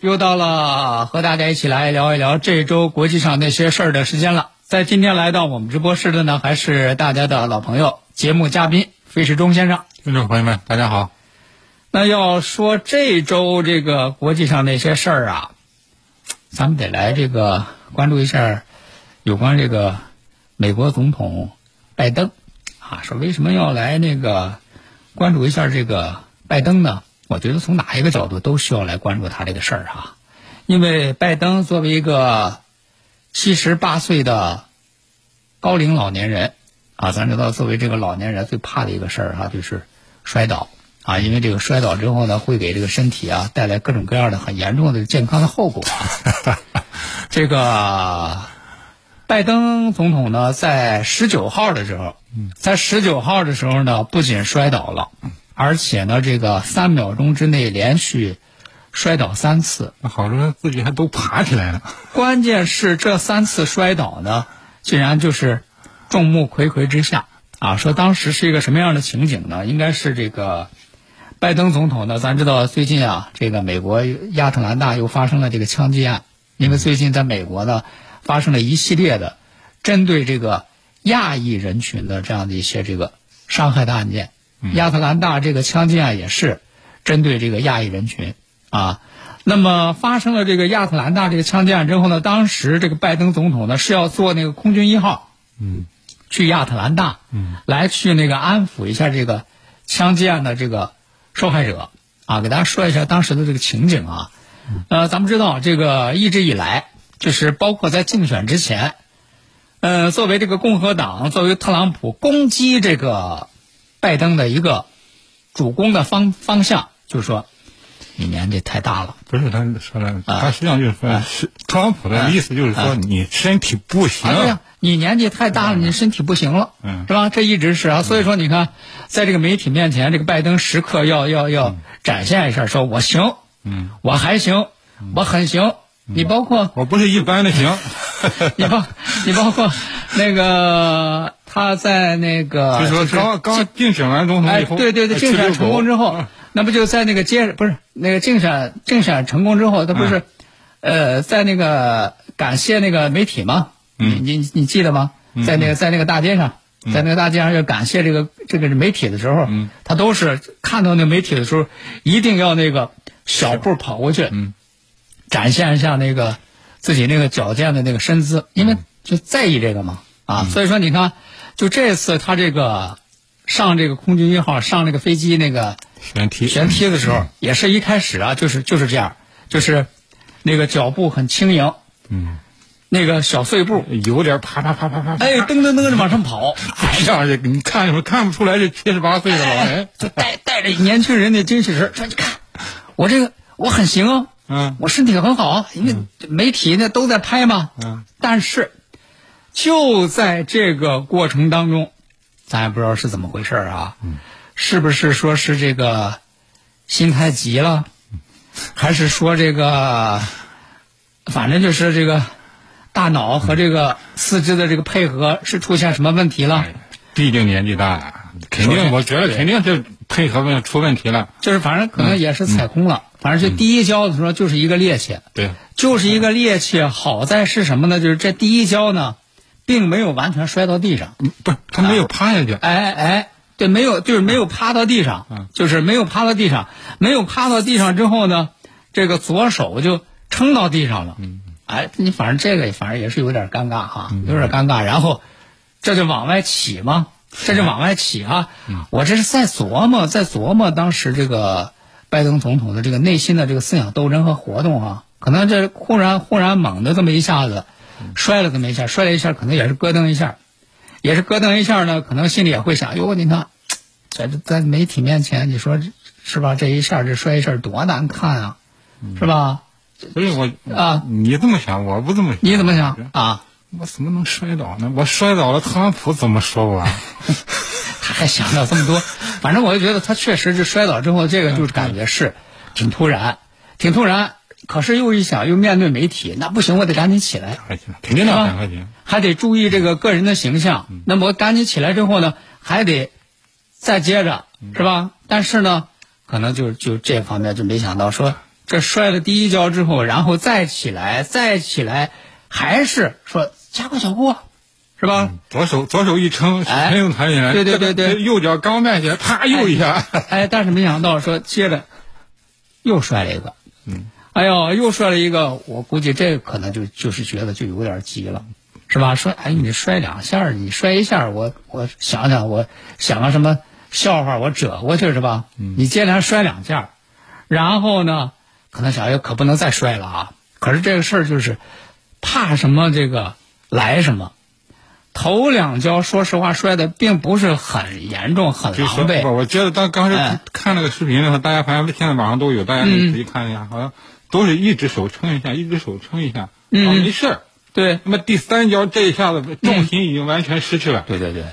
又到了和大家一起来聊一聊这周国际上那些事儿的时间了。在今天来到我们直播室的呢，还是大家的老朋友，节目嘉宾费世忠先生。听众朋友们，大家好。那要说这周这个国际上那些事儿啊，咱们得来这个关注一下有关这个美国总统拜登啊，说为什么要来那个关注一下这个拜登呢？我觉得从哪一个角度都需要来关注他这个事儿哈，因为拜登作为一个七十八岁的高龄老年人啊，咱知道作为这个老年人最怕的一个事儿哈，就是摔倒啊，因为这个摔倒之后呢，会给这个身体啊带来各种各样的很严重的健康的后果。这个拜登总统呢，在十九号的时候，在十九号的时候呢，不仅摔倒了，而且呢，这个三秒钟之内连续摔倒三次。那好多人自己还都爬起来了。关键是这三次摔倒呢，竟然就是众目睽睽之下啊！说当时是一个什么样的情景呢？应该是这个拜登总统呢，咱知道最近啊，这个美国亚特兰大又发生了这个枪击案，因为最近在美国呢发生了一系列的针对这个亚裔人群的这样的一些这个伤害的案件。亚特兰大这个枪击案也是针对这个亚裔人群啊。那么发生了这个亚特兰大这个枪击案之后呢，当时这个拜登总统呢是要坐那个空军一号，嗯，去亚特兰大，嗯，来去那个安抚一下这个枪击案的这个受害者啊，给大家说一下当时的这个情景啊。呃，咱们知道这个一直以来，就是包括在竞选之前，呃，作为这个共和党，作为特朗普攻击这个拜登的一个主攻的方方向，就是说你年纪太大了。不是他说的，他实际上就是说，是特朗普的意思就是说你身体不行啊，。对呀，你年纪太大了，你身体不行了，嗯是吧？这一直是啊，所以说你看，在这个媒体面前，这个拜登时刻要要要展现一下，说我行，嗯，我还行，我很行。你包括我不是一般的行。你包你包括那个他在那个就说是刚刚竞选完总统哎，以后，对对对，竞选成功之后，那不就在那个街不是那个竞选竞选成功之后，他不是、呃在那个感谢那个媒体吗？嗯。你你你记得吗？在那个在那个大街上，在那个大街上要感谢这个这个媒体的时候，嗯。他都是看到那媒体的时候，一定要那个小步跑过去，嗯。展现一下那个自己那个矫健的那个身姿，因为就在意这个嘛。啊，所以说你看，就这次他这个上这个空军一号上这个飞机那个悬梯悬梯的时候，也是一开始啊，就是就是这样，就是那个脚步很轻盈，嗯，那个小碎步，有点啪啪啪啪啪，哎，噔噔噔的往上跑，哎呀，这你看的时候看不出来这七十八岁的老人。就带带着年轻人的精气神儿，说你看我这个我很行啊，嗯。我身体很好啊，因为媒体呢都在拍嘛，嗯，但是就在这个过程当中，咱也不知道是怎么回事儿啊，是不是说是这个心太急了，还是说这个，反正就是这个大脑和这个四肢的这个配合是出现什么问题了？毕竟年纪大了，肯定我觉得肯定是配合问出问题了。就是反正可能也是踩空了，反正就第一跤的时候就是一个趔趄，对，就是一个趔趄。好在是什么呢？就是这第一跤呢，并没有完全摔到地上，不是他没有趴下去。哎哎哎，对，没有，就是没有趴到地上，嗯就是没有趴到地上，没有趴到地上之后呢，这个左手就撑到地上了。哎，你反正这个反正也是有点尴尬哈，有点尴尬。然后这就往外起嘛，这就往外起啊。我这是在琢磨，在琢磨当时这个拜登总统的这个内心的这个思想斗争和活动啊。可能这忽然忽然猛的这么一下子摔了这么一下，摔了一下，可能也是咯噔一下，也是咯噔一下呢。可能心里也会想：哟，你看，在在媒体面前，你说是吧？这一下这摔一下多难看啊，是吧？所以我啊，你这么想，我不这么想。你怎么想啊？我怎么能摔倒呢？我摔倒了，特朗普怎么说我？他还想到这么多，反正我就觉得他确实是摔倒之后，这个就是感觉是挺突然，挺突然。可是又一想，又面对媒体，那不行，我得赶紧起来，肯定的，快紧，还得注意这个个人的形象。那么我赶紧起来之后呢，还得再接着，是吧？但是呢，可能就就这方面就没想到，说这摔了第一跤之后，然后再起来，再起来，还是说加快脚步，是吧？左手左手一撑，哎，又弹起来，对对对对，右脚刚迈起来，啪，又一下，哎，但是没想到说接着又摔了一个，嗯。哎呦，又摔了一个，我估计这可能就就是觉得就有点急了，是吧？摔，哎，你摔两下，你摔一下，我我想想，我想个什么笑话，我折过去是吧？你接连摔两下，然后呢，可能想，哎，可不能再摔了啊！可是这个事儿就是怕什么这个来什么，头两跤说实话摔的并不是很严重，很狼狈。我觉得当刚才看那个视频的时候，大家反正现在网上都有，大家可以看一下，好像。都是一只手撑一下，一只手撑一下，嗯，没事儿。对，那么第三跤这一下子重心已经完全失去了。对对对，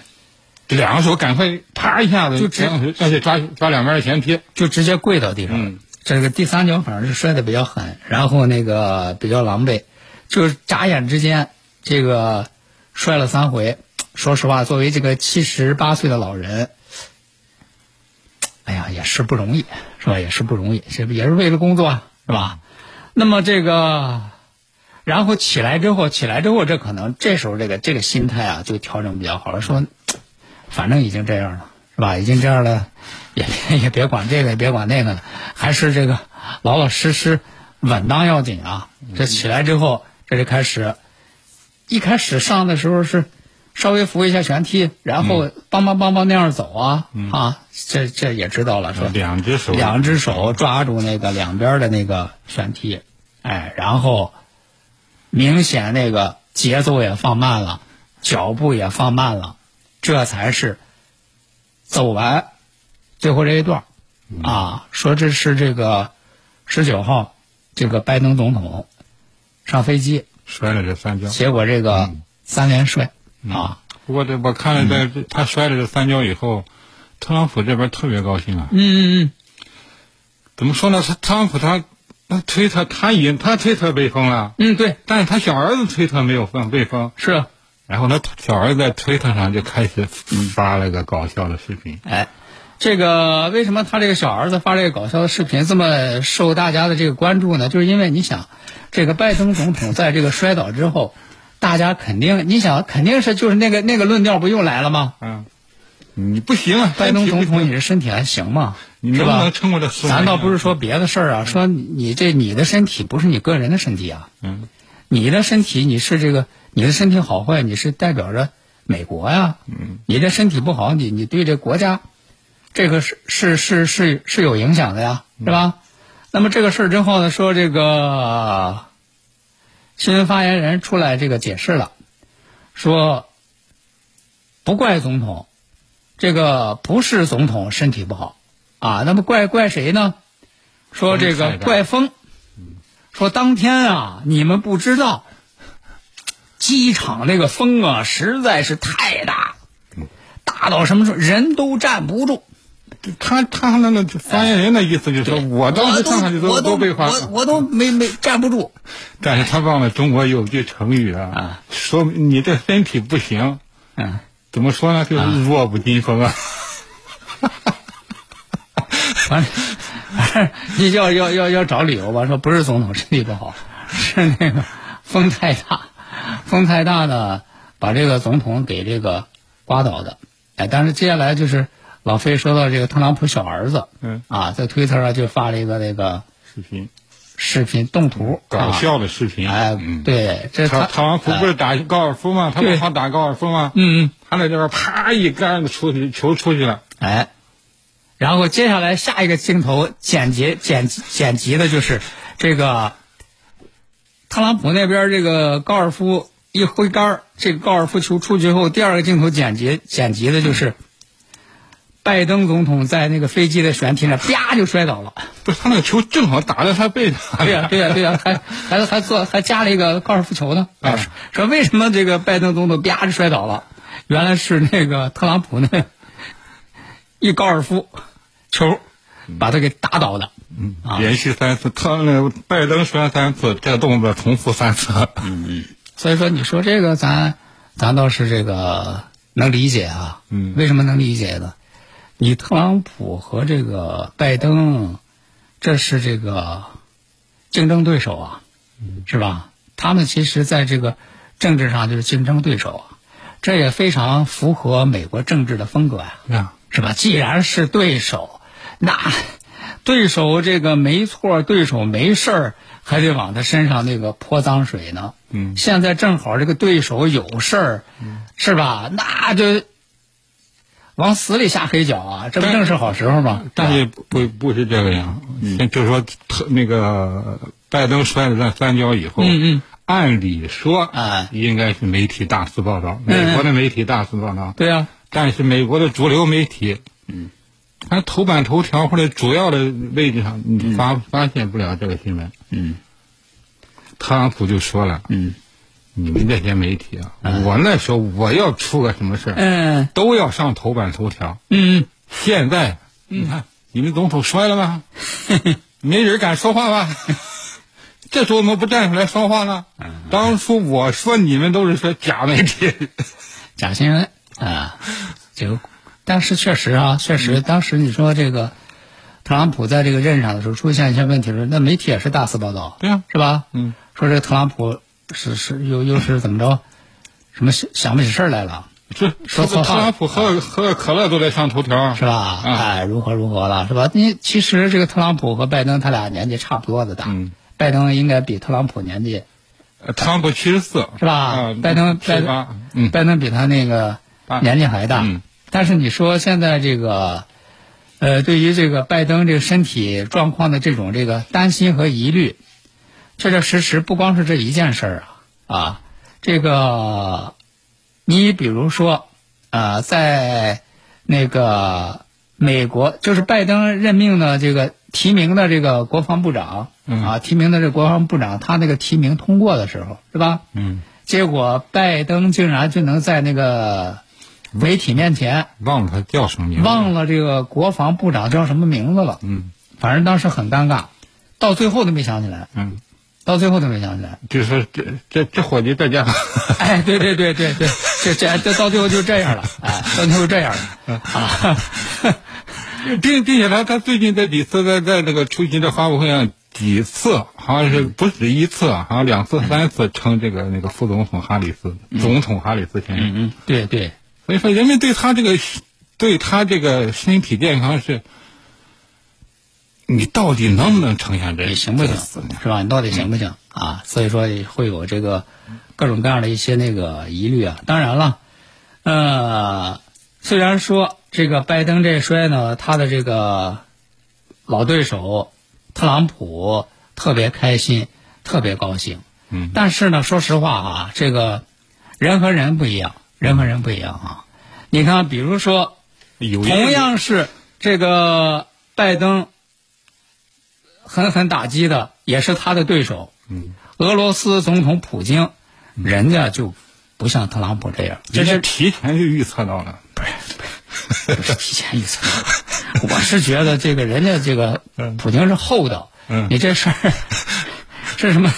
两个手赶快啪一下子就直而且抓抓两边的前蹄，就直接跪到地上。嗯，这个第三脚反正是摔的比较狠，然后那个比较狼狈，就是眨眼之间这个摔了三回。说实话，作为这个七十八岁的老人，哎呀，也是不容易，是吧？也是不容易，这不也是为了工作，是吧？那么这个，然后起来之后，起来之后，这可能这时候这个这个心态啊，就调整比较好了。说，反正已经这样了，是吧？已经这样了，也 也别管这个，也别管那个了，还是这个老老实实稳当要紧啊。这起来之后，这就开始，一开始上的时候是。稍微扶一下旋梯，然后梆梆梆梆那样走啊啊，这这也知道了，是吧？两只手，两只手抓住那个两边的那个旋梯，哎，然后明显那个节奏也放慢了，脚步也放慢了，这才是走完最后这一段啊。说这是这个十九号，这个拜登总统上飞机摔了这三跤，结果这个三连摔。啊！不过这我看了，在他摔了这三跤以后，特朗普这边特别高兴啊。嗯嗯嗯。怎么说呢？他特朗普他他推特他已经，他推特被封了。嗯，对。但是他小儿子推特没有封被封。是。然后他小儿子在推特上就开始发了个搞笑的视频。哎，这个为什么他这个小儿子发这个搞笑的视频这么受大家的这个关注呢？就是因为你想，这个拜登总统在这个摔倒之后。大家肯定，你想肯定是就是那个那个论调不又来了吗？嗯，你不行啊，拜登总统，你这身体还行吗？你能不能撑过这四咱倒不是说别的事儿啊，说你这你的身体不是你个人的身体啊。嗯，你的身体你是这个你的身体好坏，你是代表着美国呀。嗯，你这身体不好，你你对这国家，这个是是是是是有影响的呀，是吧？那么这个事儿之后呢，说这个。新闻发言人出来这个解释了，说不怪总统，这个不是总统身体不好啊，那么怪怪谁呢？说这个怪风，说当天啊，你们不知道，机场那个风啊实在是太大，大到什么时候人都站不住。他他那个发言人的意思就是说，我当时看看就都都被划，我我都没没站不住。但是他忘了中国有句成语啊，说你这身体不行，嗯，怎么说呢？就是弱不禁风啊。反正你要要要要找理由吧，说不是总统身体不好，是那个风太大，风太大呢，把这个总统给这个刮倒的。哎，但是接下来就是。老飞说到这个特朗普小儿子，嗯啊，在推特上就发了一个那个视频，视频动图，搞笑的视频。哎，对，这特特朗普不是打高尔夫吗？他不好打高尔夫吗？嗯嗯，他在这边啪一杆子出去，球出去了。哎，然后接下来下一个镜头剪辑剪剪辑的就是这个特朗普那边这个高尔夫一挥杆这个高尔夫球出去后，第二个镜头剪辑剪辑的就是拜登总统在那个飞机的舷梯上啪就摔倒了。不是他那个球正好打在他背上。对呀对呀对呀，还还还做还加了一个高尔夫球呢。啊，说为什么这个拜登总统啪就摔倒了？原来是那个特朗普呢。一高尔夫球把他给打倒的，嗯，连续三次，他那拜登摔三次，这个动作重复三次，嗯嗯，所以说你说这个咱咱倒是这个能理解啊，嗯，为什么能理解呢？你特朗普和这个拜登，这是这个竞争对手啊，是吧？他们其实在这个政治上就是竞争对手啊，这也非常符合美国政治的风格呀。是吧？既然是对手，那对手这个没错，对手没事儿，还得往他身上那个泼脏水呢。嗯。现在正好这个对手有事儿，是吧？那就往死里下黑脚啊！这不正是好时候吗？但是不不是这个样，就是说，特那个拜登摔了那三跤以后，嗯嗯，按理说啊，应该是媒体大肆报道，美国的媒体大肆报道。对呀。但是美国的主流媒体，嗯，它头版头条或者主要的位置上，你发发现不了这个新闻。嗯，特朗普就说了，嗯，你们这些媒体啊，我那时候我要出个什么事儿，嗯，都要上头版头条。嗯，现在你看，你们总统摔了吗？没人敢说话吧？这时候怎么不站出来说话呢？当初我说你们都是说假媒体，假新闻。啊，这个，但是确实啊，确实，当时你说这个特朗普在这个任上的时候出现一些问题的时候，那媒体也是大肆报道，对呀，是吧？嗯，说这个特朗普是是又又是怎么着，什么想想不起事儿来了？这说错特朗普喝喝可乐都得上头条，是吧？哎，如何如何了，是吧？你其实这个特朗普和拜登他俩年纪差不多的大，嗯，拜登应该比特朗普年纪，特朗普七十四，是吧？拜登拜登，嗯，拜登比他那个。年纪还大，但是你说现在这个，呃，对于这个拜登这个身体状况的这种这个担心和疑虑，确确实实不光是这一件事儿啊啊，这个你比如说啊，在那个美国，就是拜登任命的这个提名的这个国防部长啊，提名的这国防部长，他那个提名通过的时候，是吧？嗯，结果拜登竟然就能在那个。媒体面前忘了他叫什么名字，忘了这个国防部长叫什么名字了。嗯，反正当时很尴尬，到最后都没想起来。嗯，到最后都没想起来。就说这这这伙计这家伙，哎，对对对对对，这这这到最后就这样了。哎，到最后这样了啊，并并且他他最近在几次在在那个出席的发布会上几次，好像是不止一次，好像两次三次称这个那个副总统哈里斯，总统哈里斯先生。嗯嗯，对对。所以说，人们对他这个，对他这个身体健康是，你到底能不能呈现这？你行不行？是吧？你到底行不行啊？所以说会有这个各种各样的一些那个疑虑啊。当然了，呃，虽然说这个拜登这摔呢，他的这个老对手特朗普特别开心，特别高兴。嗯。但是呢，说实话啊，这个人和人不一样。人和人不一样啊！你看，比如说，同样是这个拜登狠狠打击的，也是他的对手。嗯，俄罗斯总统普京，人家就不像特朗普这样，这是提前就预测到了。不是，不是提前预测到的。我是觉得这个人家这个普京是厚道。嗯，你这事儿 是什么？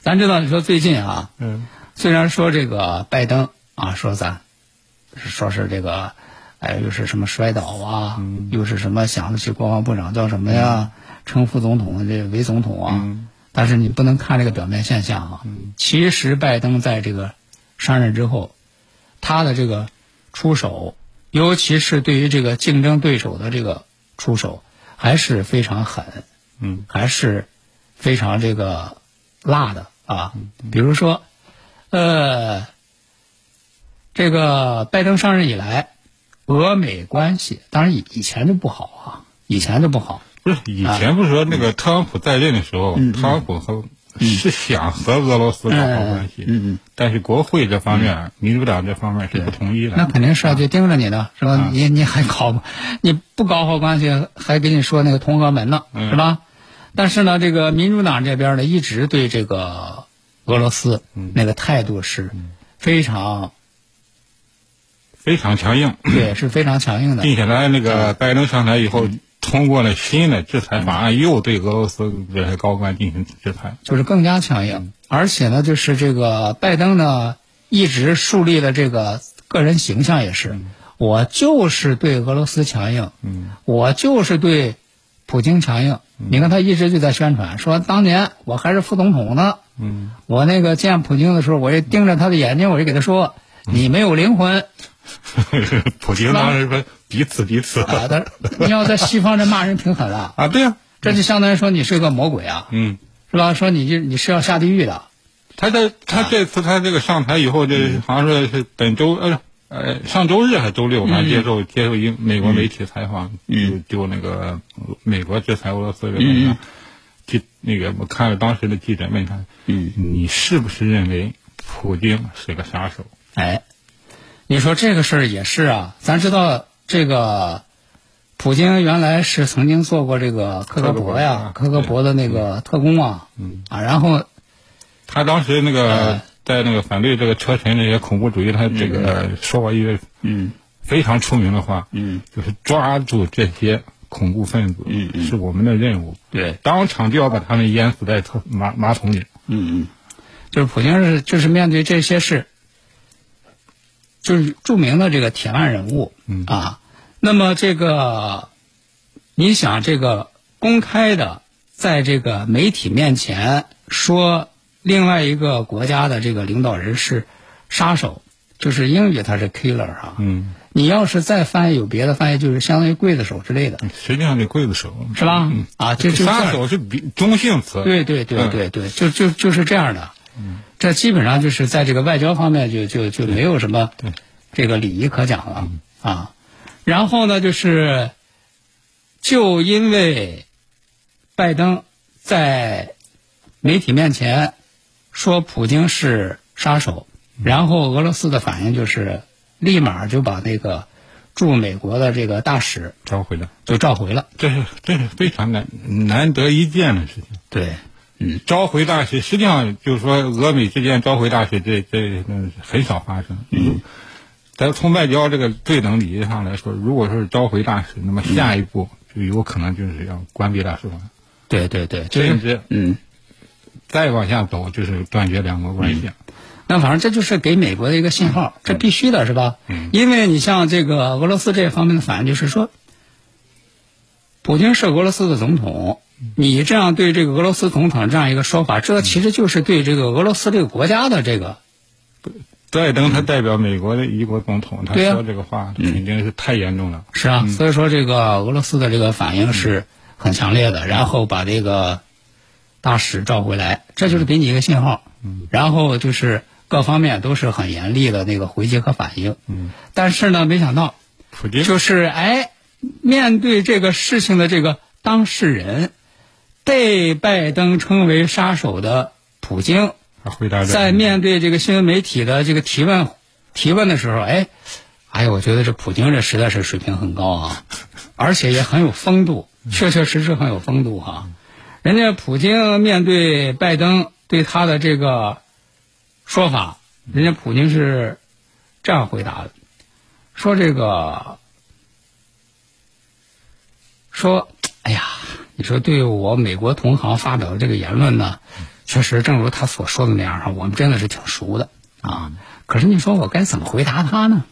咱知道，你说最近啊，嗯，虽然说这个拜登。啊，说咱，说是这个，哎，又是什么摔倒啊，又是什么想起国防部长叫什么呀，称副总统这为总统啊，但是你不能看这个表面现象啊。其实拜登在这个上任之后，他的这个出手，尤其是对于这个竞争对手的这个出手，还是非常狠，嗯，还是非常这个辣的啊，比如说，呃，这个拜登上任以来，俄美关系当然以以前就不好啊，以前就不好，不 是以前不是说那个特朗普在任的时候，特朗普和是想和俄罗斯搞好关系，嗯嗯。但是国会这方面，民主党这方面是不同意的。那肯定是啊，就盯着你呢是吧？你你还搞你不搞好关系，还给你说那个同俄门呢，是吧？但是呢，这个民主党这边呢，一直对这个俄罗斯那个态度是非常非常强硬，对，是非常强硬的。并且呢，那个拜登上台以后通过了新的制裁法案，又对俄罗斯这些高官进行制裁。就是更加强硬，而且呢，就是这个拜登呢，一直树立的这个个人形象也是，我就是对俄罗斯强硬，嗯，我就是对普京强硬。你看他一直就在宣传说，当年我还是副总统呢，嗯，我那个见普京的时候，我就盯着他的眼睛，我就给他说，你没有灵魂普京当时说彼此彼此。啊！但你要在西方这骂人挺狠了，啊，对呀、这就相当于说你是个魔鬼啊，嗯，是吧？说你就你是要下地狱的。他在他这次他这个上台以后，这好像说是本周呃呃上周日还是周六，还接受接受一美国媒体采访，就就那个美国制裁俄罗斯这个问题，记那个我看了当时的记者问他，嗯，你是不是认为普京是个杀手？哎，你说这个事儿也是啊，咱知道这个普京原来是曾经做过这个克格勃呀，克格勃勃的那个特工啊，嗯啊，然后他当时那个在那个反对这个车臣这些恐怖主义，他这个说过一个嗯。非常出名的话，嗯，就是抓住这些恐怖分子，嗯嗯是我们的任务，对，当场就要把他们淹死在厕马马桶里。嗯嗯，就是普京是就是面对这些事，就是著名的这个铁腕人物，嗯啊，那么这个你想这个公开的在这个媒体面前说另外一个国家的这个领导人是杀手，就是英语他是 killer 啊，嗯，你要是再翻译有别的翻译，就是相当于刽子手之类的，实际上这刽子手是吧？嗯，啊，这杀手是比中性词。对对对嗯对对，就就就是这样的。这基本上就是在这个外交方面就就就没有什么对这个礼仪可讲了啊。然后呢，就是就因为拜登在媒体面前说普京是杀手，然后俄罗斯的反应就是立马就把那个驻美国的这个大使召回了，就召回了。这是这是非常难难得一见的事情。对，召回大使，实际上就是说，俄美之间召回大使这这嗯很少发生。嗯，咱从外交这个对等礼仪上来说，如果说是召回大使，那么下一步就有可能就是要关闭大使馆，对对对，就是甚至嗯。再往下走就是断绝两国关系。那反正这就是给美国的一个信号，这必须的是吧？因为你像这个俄罗斯这方面的反应，就是说，普京是俄罗斯的总统，你这样对这个俄罗斯总统这样一个说法，这其实就是对这个俄罗斯这个国家的这个拜登他代表美国的一国总统，他说这个话肯定是太严重了。是啊，所以说这个俄罗斯的这个反应是很强烈的，然后把这个大使召回来，这就是给你一个信号，然后就是各方面都是很严厉的那个回击和反应，但是呢，没想到普京。就是哎，面对这个事情的这个当事人，被拜登称为杀手的普京，回答在面对这个新闻媒体的这个提问提问的时候，哎，哎呀，我觉得这普京这实在是水平很高啊，而且也很有风度，确确实实很有风度哈、人家普京面对拜登对他的这个说法，人家普京是这样回答的，说这个说，哎呀，你说对我美国同行发表的这个言论呢，确实正如他所说的那样哈，我们真的是挺熟的啊。可是你说我该怎么回答他呢？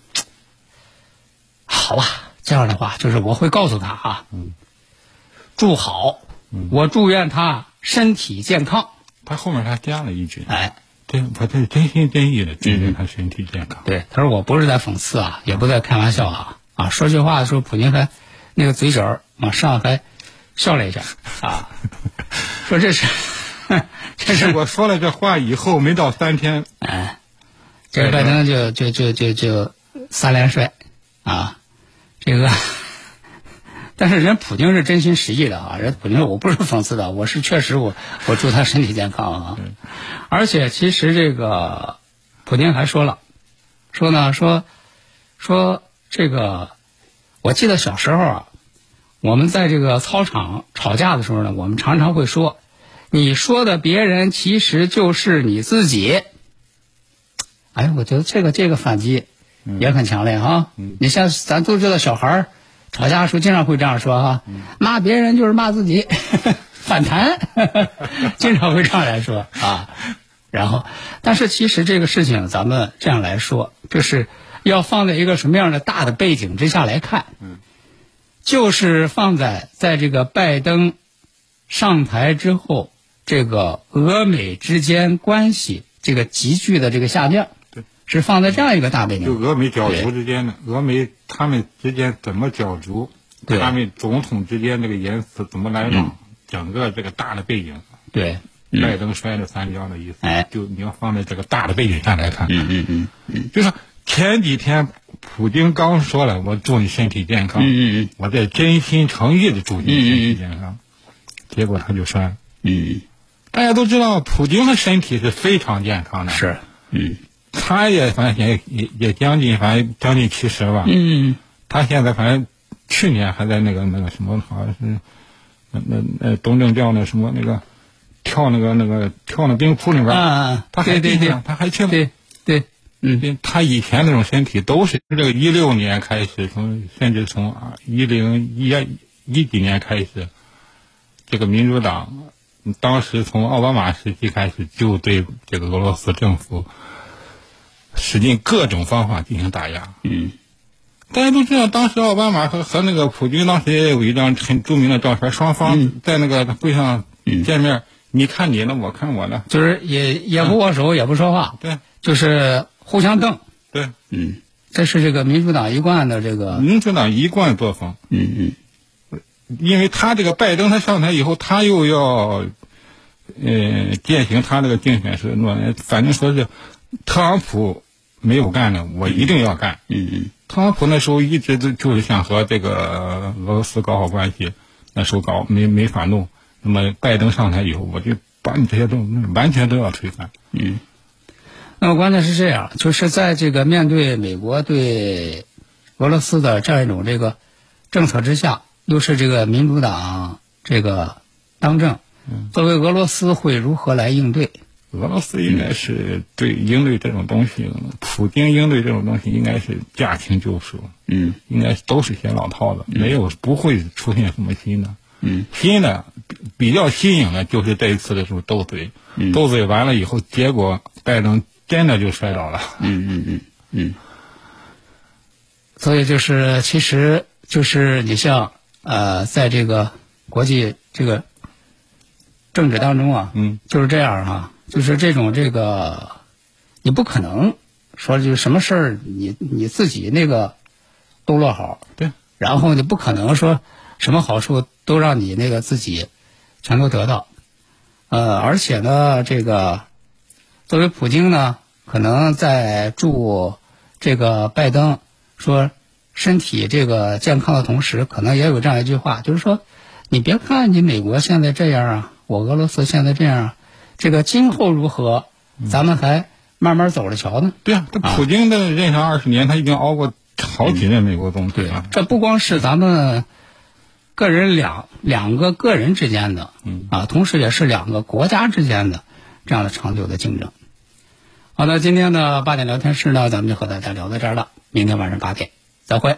好吧，这样的话就是我会告诉他啊，祝好，我祝愿他身体健康。他后面他加了一句，哎，真他这是真心真意的祝愿他身体健康。对，他说我不是在讽刺啊，也不在开玩笑啊啊！说句话的时候，普京还那个嘴角往上还笑了一下 啊，说这是 这是我说了这话以后，没到三天，哎，这个拜登就就就就就三连摔啊，这个。但是人普京是真心实意的啊，人普京我不是讽刺的，我是确实我我祝他身体健康啊。而且其实这个普京还说了，说呢说说这个，我记得小时候啊，我们在这个操场吵架的时候呢，我们常常会说，你说的别人其实就是你自己。哎，我觉得这个这个反击也很强烈啊。你像咱都知道小孩儿。吵架的时候经常会这样说哈，骂别人就是骂自己，反弹，经常会这样来说啊。然后，但是其实这个事情咱们这样来说，就是要放在一个什么样的大的背景之下来看，就是放在在这个拜登上台之后，这个俄美之间关系这个急剧的这个下降。是放在这样一个大背景，就俄美角逐之间的，俄美他们之间怎么角逐，他们总统之间这个言辞怎么来往，整个这个大的背景，对，拜登摔了三跤的意思，哎，就你要放在这个大的背景下来看，嗯嗯嗯嗯，就是前几天普京刚说了，我祝你身体健康，嗯嗯嗯，我在真心诚意的祝你身体健康，结果他就摔了，嗯，大家都知道普京的身体是非常健康的，是，嗯。他也反正也也也将近反正将近七十吧。嗯。他现在反正去年还在那个那个什么，好像是那那那东正教那什么那个跳那个那个跳那冰窟里边。啊他还对对，他还去对对。嗯。他以前那种身体都是这个一六年开始，从甚至从啊一零一一几年开始，这个民主党当时从奥巴马时期开始就对这个俄罗斯政府。使尽各种方法进行打压。嗯，大家都知道，当时奥巴马和和那个普京当时也有一张很著名的照片，双方在那个会上见面，你看你的，我看我的，就是也也不握手，也不说话，对，就是互相瞪。对，嗯，这是这个民主党一贯的这个民主党一贯作风。嗯嗯，因为他这个拜登他上台以后，他又要呃践行他那个竞选是诺言，反正说是。特朗普没有干的，我一定要干。嗯嗯。特朗普那时候一直都就是想和这个俄罗斯搞好关系，那时候搞没没法弄。那么拜登上台以后，我就把你这些东西完全都要推翻。嗯。那么关键是这样，就是在这个面对美国对俄罗斯的这样一种这个政策之下，又是这个民主党这个当政，作为俄罗斯会如何来应对？俄罗斯应该是对应对这种东西，普京应对这种东西应该是驾轻就熟，嗯，应该都是些老套的，没有不会出现什么新的，嗯，新的比较新颖的，就是这一次的时候斗嘴，斗嘴完了以后，结果拜登真的就摔倒了，嗯嗯嗯嗯，所以就是其实就是你像呃，在这个国际这个政治当中啊，嗯，就是这样哈。就是这种这个，你不可能说就什么事儿你你自己那个都落好，对，然后你不可能说什么好处都让你那个自己全都得到，呃，而且呢，这个作为普京呢，可能在祝这个拜登说身体这个健康的同时，可能也有这样一句话，就是说，你别看你美国现在这样啊，我俄罗斯现在这样啊。这个今后如何，咱们还慢慢走着瞧呢。对啊，这普京的任上二十年，他已经熬过好几任美国总统了。这不光是咱们个人两两个个人之间的，啊，同时也是两个国家之间的这样的长久的竞争。好的，今天的八点聊天室呢，咱们就和大家聊到这儿了。明天晚上八点，再会。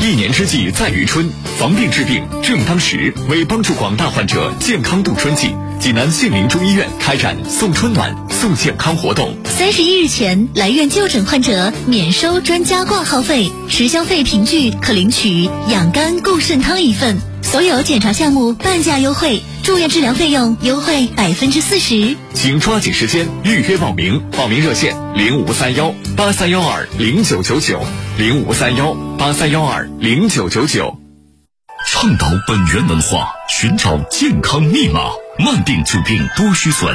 一年之计在于春，防病治病正当时。为帮助广大患者健康度春季，济南杏林中医院开展送春暖、送健康活动。三十一日前来院就诊患者免收专家挂号费，持消费凭据可领取养肝固肾汤一份。所有检查项目半价优惠，住院治疗费用优惠百分之四十。请抓紧时间预约报名，报名热线零五三幺八三幺二零九九九零五三幺八三幺二零九九九。倡导本源文化，寻找健康密码。慢病久病多虚损，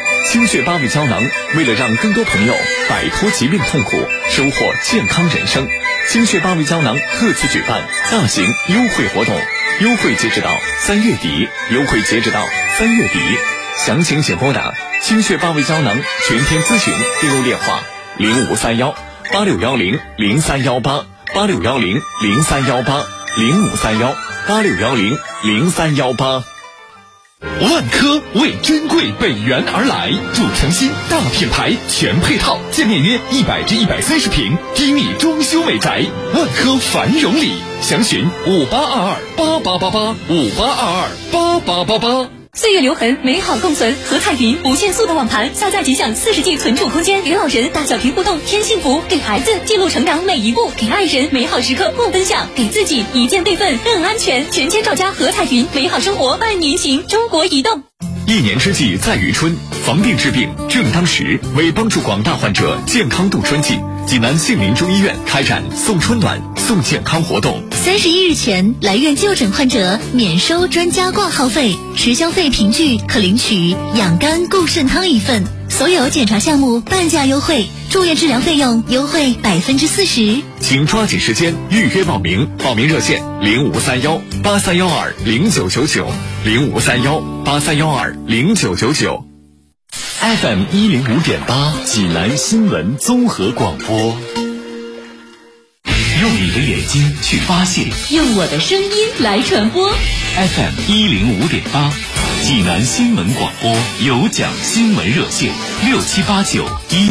清血八味胶囊为了让更多朋友摆脱疾病痛苦，收获健康人生，清血八味胶囊特此举办大型优惠活动，优惠截止到三月底，优惠截止到三月底。详情请拨打清血八味胶囊全天咨询订购电话零五三幺八六幺零零三幺八八六幺零零三幺八零五三幺八六幺零零三幺八。万科为珍贵北园而来，主城新大品牌全配套，建面约一百至一百三十平，低密装修美宅。万科繁荣里，详询五八二二八八八八五八二二八八八八。岁月留痕，美好共存。和彩云不限速的网盘，下载即享四十 G 存储空间，给老人大小屏互动添幸福，给孩子记录成长每一步，给爱人美好时刻共分享，给自己一键备份更安全。全千兆家和彩云，美好生活伴您行。中国移动。一年之计在于春，防病治病正当时。为帮助广大患者健康度春季，济南杏林中医院开展送春暖、送健康活动。三十一日前来院就诊患者免收专家挂号费，持消费凭据可领取养肝固肾汤一份。所有检查项目半价优惠，住院治疗费用优惠百分之四十。请抓紧时间预约报名，报名热线零五三幺八三幺二零九九九零五三幺八三幺二零九九九。FM 一零五点八，济南新闻综合广播。用你的眼睛去发现用我的声音来传播。FM 一零五点八，济南新闻广播有奖新闻热线六七八九一。